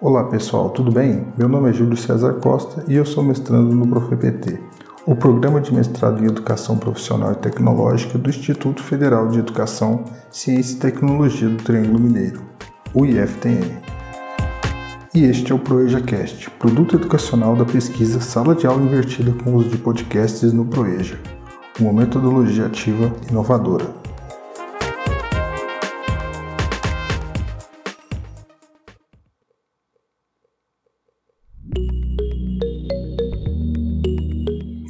Olá pessoal, tudo bem? Meu nome é Júlio César Costa e eu sou mestrando no ProfEPT, o programa de mestrado em Educação Profissional e Tecnológica do Instituto Federal de Educação, Ciência e Tecnologia do Triângulo Mineiro, o IFTM. E este é o ProEjaCast, produto educacional da pesquisa Sala de Aula Invertida com uso de podcasts no ProEja, uma metodologia ativa inovadora.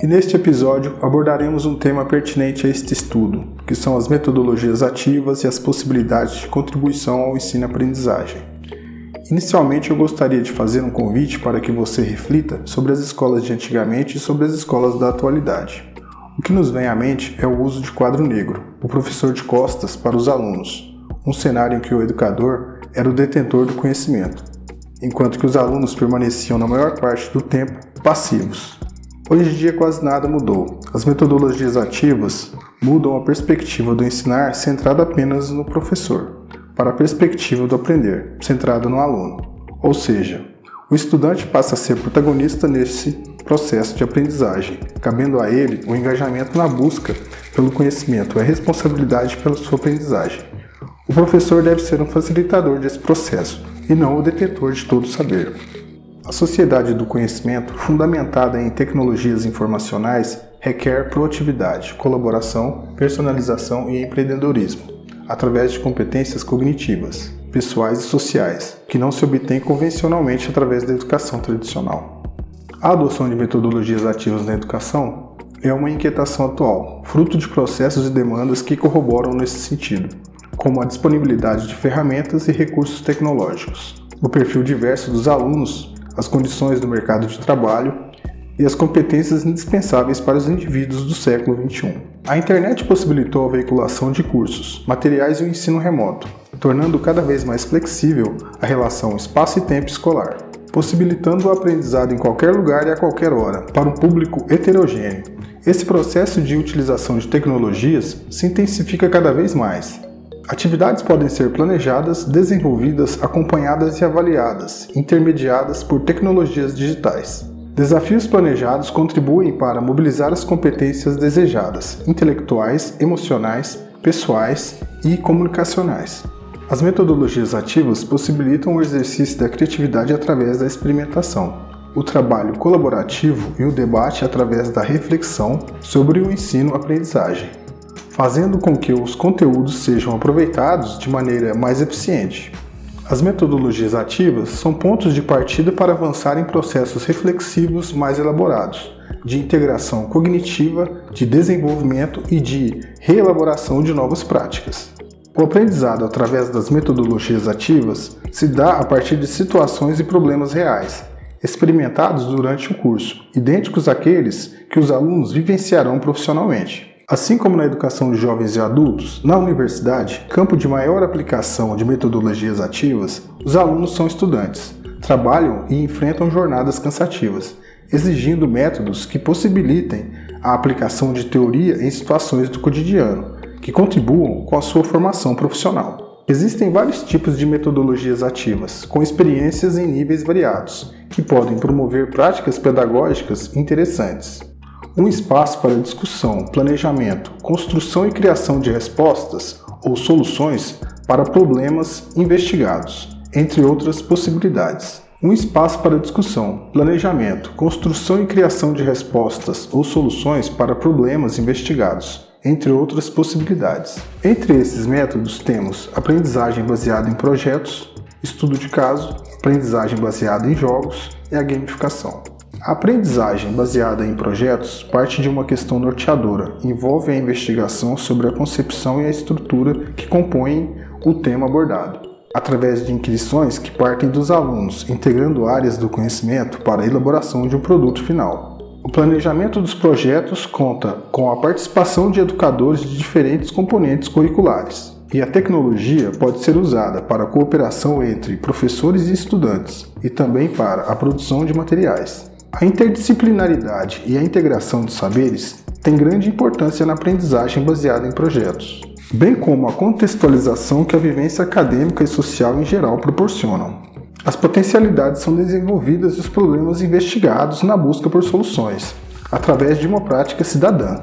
Neste episódio abordaremos um tema pertinente a este estudo, que são as metodologias ativas e as possibilidades de contribuição ao ensino-aprendizagem. Inicialmente eu gostaria de fazer um convite para que você reflita sobre as escolas de antigamente e sobre as escolas da atualidade. O que nos vem à mente é o uso de quadro negro, o professor de costas para os alunos, um cenário em que o educador era o detentor do conhecimento, enquanto que os alunos permaneciam na maior parte do tempo passivos. Hoje em dia quase nada mudou. As metodologias ativas mudam a perspectiva do ensinar centrada apenas no professor, para a perspectiva do aprender, centrada no aluno. Ou seja, o estudante passa a ser protagonista nesse processo de aprendizagem, cabendo a ele o engajamento na busca pelo conhecimento e a responsabilidade pela sua aprendizagem. O professor deve ser um facilitador desse processo e não o detetor de todo o saber. A sociedade do conhecimento, fundamentada em tecnologias informacionais, requer proatividade, colaboração, personalização e empreendedorismo, através de competências cognitivas, pessoais e sociais, que não se obtêm convencionalmente através da educação tradicional. A adoção de metodologias ativas na educação é uma inquietação atual, fruto de processos e demandas que corroboram nesse sentido, como a disponibilidade de ferramentas e recursos tecnológicos, o perfil diverso dos alunos as condições do mercado de trabalho e as competências indispensáveis para os indivíduos do século XXI. A internet possibilitou a veiculação de cursos, materiais e o ensino remoto, tornando cada vez mais flexível a relação espaço e tempo escolar, possibilitando o aprendizado em qualquer lugar e a qualquer hora, para um público heterogêneo. Esse processo de utilização de tecnologias se intensifica cada vez mais, Atividades podem ser planejadas, desenvolvidas, acompanhadas e avaliadas, intermediadas por tecnologias digitais. Desafios planejados contribuem para mobilizar as competências desejadas, intelectuais, emocionais, pessoais e comunicacionais. As metodologias ativas possibilitam o exercício da criatividade através da experimentação, o trabalho colaborativo e o debate através da reflexão sobre o ensino-aprendizagem fazendo com que os conteúdos sejam aproveitados de maneira mais eficiente. As metodologias ativas são pontos de partida para avançar em processos reflexivos mais elaborados, de integração cognitiva, de desenvolvimento e de reelaboração de novas práticas. O aprendizado através das metodologias ativas se dá a partir de situações e problemas reais, experimentados durante o curso, idênticos àqueles que os alunos vivenciarão profissionalmente. Assim como na educação de jovens e adultos, na universidade, campo de maior aplicação de metodologias ativas, os alunos são estudantes, trabalham e enfrentam jornadas cansativas, exigindo métodos que possibilitem a aplicação de teoria em situações do cotidiano, que contribuam com a sua formação profissional. Existem vários tipos de metodologias ativas, com experiências em níveis variados, que podem promover práticas pedagógicas interessantes um espaço para discussão, planejamento, construção e criação de respostas ou soluções para problemas investigados, entre outras possibilidades. Um espaço para discussão, planejamento, construção e criação de respostas ou soluções para problemas investigados, entre outras possibilidades. Entre esses métodos temos aprendizagem baseada em projetos, estudo de caso, aprendizagem baseada em jogos e a gamificação. A aprendizagem baseada em projetos parte de uma questão norteadora, envolve a investigação sobre a concepção e a estrutura que compõem o tema abordado, através de inquirições que partem dos alunos, integrando áreas do conhecimento para a elaboração de um produto final. O planejamento dos projetos conta com a participação de educadores de diferentes componentes curriculares, e a tecnologia pode ser usada para a cooperação entre professores e estudantes e também para a produção de materiais. A interdisciplinaridade e a integração de saberes têm grande importância na aprendizagem baseada em projetos, bem como a contextualização que a vivência acadêmica e social em geral proporcionam. As potencialidades são desenvolvidas e os problemas investigados na busca por soluções, através de uma prática cidadã.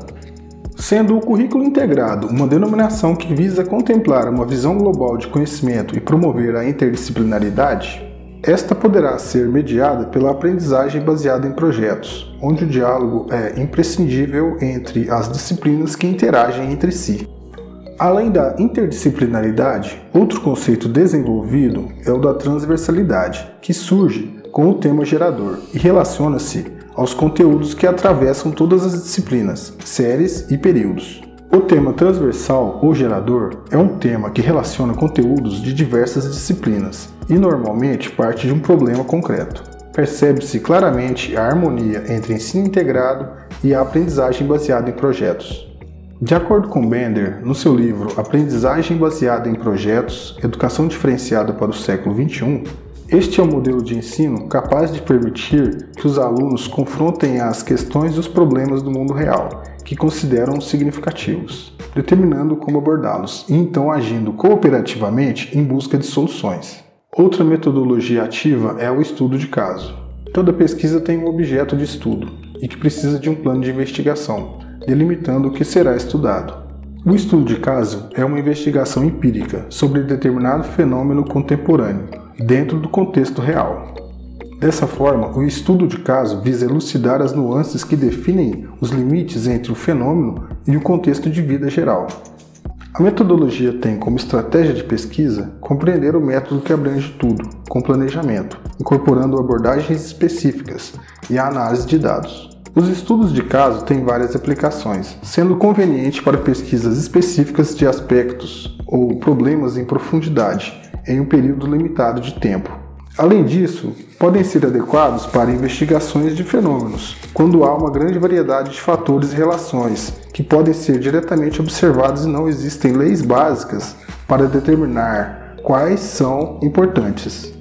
Sendo o currículo integrado uma denominação que visa contemplar uma visão global de conhecimento e promover a interdisciplinaridade, esta poderá ser mediada pela aprendizagem baseada em projetos, onde o diálogo é imprescindível entre as disciplinas que interagem entre si. Além da interdisciplinaridade, outro conceito desenvolvido é o da transversalidade, que surge com o tema gerador e relaciona-se aos conteúdos que atravessam todas as disciplinas, séries e períodos. O tema transversal ou gerador é um tema que relaciona conteúdos de diversas disciplinas e normalmente parte de um problema concreto. Percebe-se claramente a harmonia entre ensino integrado e a aprendizagem baseada em projetos. De acordo com Bender, no seu livro Aprendizagem baseada em projetos: Educação diferenciada para o século XXI, este é um modelo de ensino capaz de permitir que os alunos confrontem as questões e os problemas do mundo real que consideram significativos, determinando como abordá-los e então agindo cooperativamente em busca de soluções. Outra metodologia ativa é o estudo de caso. Toda pesquisa tem um objeto de estudo e que precisa de um plano de investigação, delimitando o que será estudado. O estudo de caso é uma investigação empírica sobre determinado fenômeno contemporâneo, dentro do contexto real. Dessa forma, o estudo de caso visa elucidar as nuances que definem os limites entre o fenômeno e o contexto de vida geral. A metodologia tem como estratégia de pesquisa compreender o método que abrange tudo, com planejamento, incorporando abordagens específicas e a análise de dados. Os estudos de caso têm várias aplicações, sendo conveniente para pesquisas específicas de aspectos ou problemas em profundidade em um período limitado de tempo Além disso, podem ser adequados para investigações de fenômenos, quando há uma grande variedade de fatores e relações que podem ser diretamente observados e não existem leis básicas para determinar quais são importantes.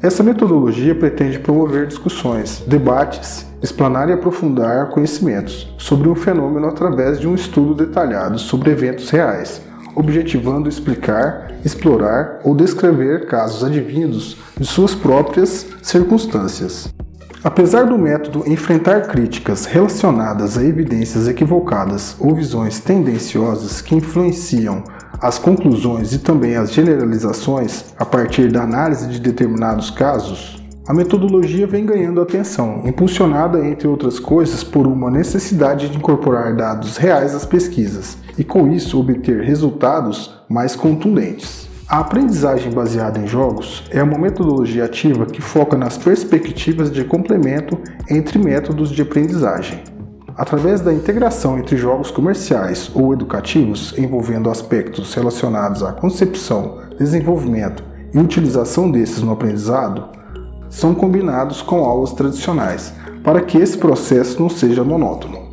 Essa metodologia pretende promover discussões, debates, explanar e aprofundar conhecimentos sobre um fenômeno através de um estudo detalhado sobre eventos reais, objetivando explicar, explorar ou descrever casos advindos de suas próprias circunstâncias. Apesar do método enfrentar críticas relacionadas a evidências equivocadas ou visões tendenciosas que influenciam as conclusões e também as generalizações a partir da análise de determinados casos, a metodologia vem ganhando atenção, impulsionada, entre outras coisas, por uma necessidade de incorporar dados reais às pesquisas e, com isso, obter resultados mais contundentes. A aprendizagem baseada em jogos é uma metodologia ativa que foca nas perspectivas de complemento entre métodos de aprendizagem. Através da integração entre jogos comerciais ou educativos envolvendo aspectos relacionados à concepção, desenvolvimento e utilização desses no aprendizado, são combinados com aulas tradicionais, para que esse processo não seja monótono.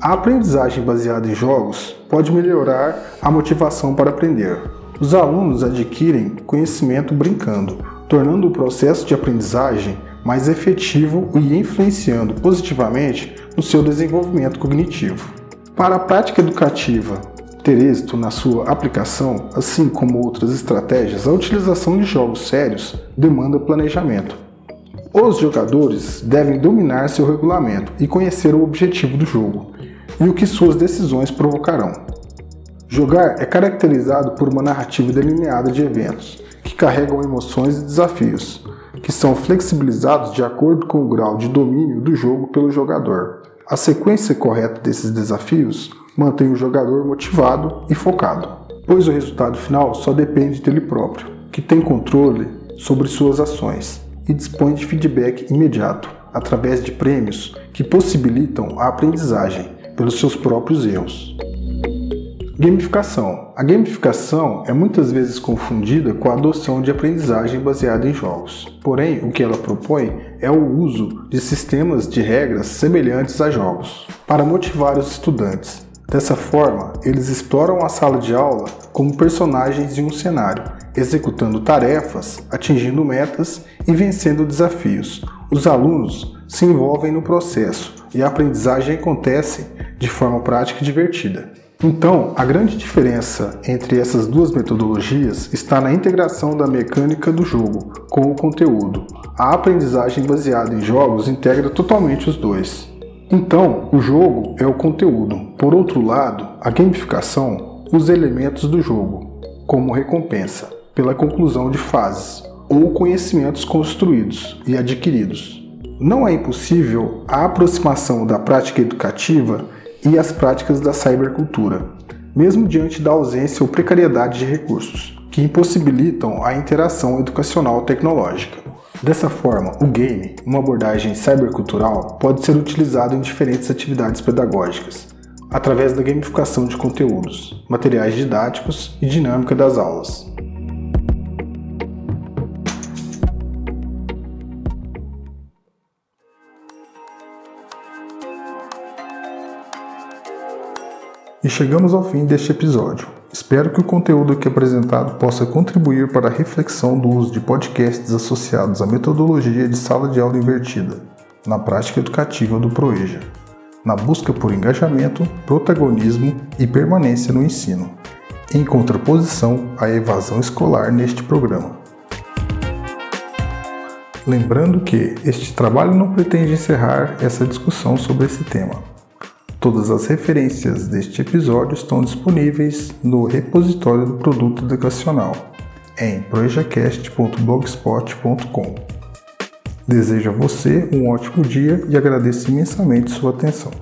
A aprendizagem baseada em jogos pode melhorar a motivação para aprender, os alunos adquirem conhecimento brincando, tornando o processo de aprendizagem mais efetivo e influenciando positivamente no seu desenvolvimento cognitivo. Para a prática educativa ter êxito na sua aplicação, assim como outras estratégias, a utilização de jogos sérios demanda planejamento. Os jogadores devem dominar seu regulamento e conhecer o objetivo do jogo e o que suas decisões provocarão. Jogar é caracterizado por uma narrativa delineada de eventos, que carregam emoções e desafios, que são flexibilizados de acordo com o grau de domínio do jogo pelo jogador. A sequência correta desses desafios mantém o jogador motivado e focado, pois o resultado final só depende dele próprio, que tem controle sobre suas ações e dispõe de feedback imediato através de prêmios que possibilitam a aprendizagem pelos seus próprios erros. Gamificação. A gamificação é muitas vezes confundida com a adoção de aprendizagem baseada em jogos. Porém, o que ela propõe é o uso de sistemas de regras semelhantes a jogos para motivar os estudantes. Dessa forma, eles exploram a sala de aula como personagens de um cenário, executando tarefas, atingindo metas e vencendo desafios. Os alunos se envolvem no processo e a aprendizagem acontece de forma prática e divertida. Então, a grande diferença entre essas duas metodologias está na integração da mecânica do jogo com o conteúdo. A aprendizagem baseada em jogos integra totalmente os dois. Então, o jogo é o conteúdo. Por outro lado, a gamificação, os elementos do jogo, como recompensa pela conclusão de fases ou conhecimentos construídos e adquiridos. Não é impossível a aproximação da prática educativa e as práticas da cybercultura, mesmo diante da ausência ou precariedade de recursos, que impossibilitam a interação educacional tecnológica. Dessa forma, o game, uma abordagem cybercultural, pode ser utilizado em diferentes atividades pedagógicas, através da gamificação de conteúdos, materiais didáticos e dinâmica das aulas. E chegamos ao fim deste episódio. Espero que o conteúdo aqui apresentado possa contribuir para a reflexão do uso de podcasts associados à metodologia de sala de aula invertida na prática educativa do Proeja, na busca por engajamento, protagonismo e permanência no ensino, em contraposição à evasão escolar neste programa. Lembrando que este trabalho não pretende encerrar essa discussão sobre esse tema Todas as referências deste episódio estão disponíveis no repositório do produto educacional em projacast.blogspot.com. Desejo a você um ótimo dia e agradeço imensamente sua atenção.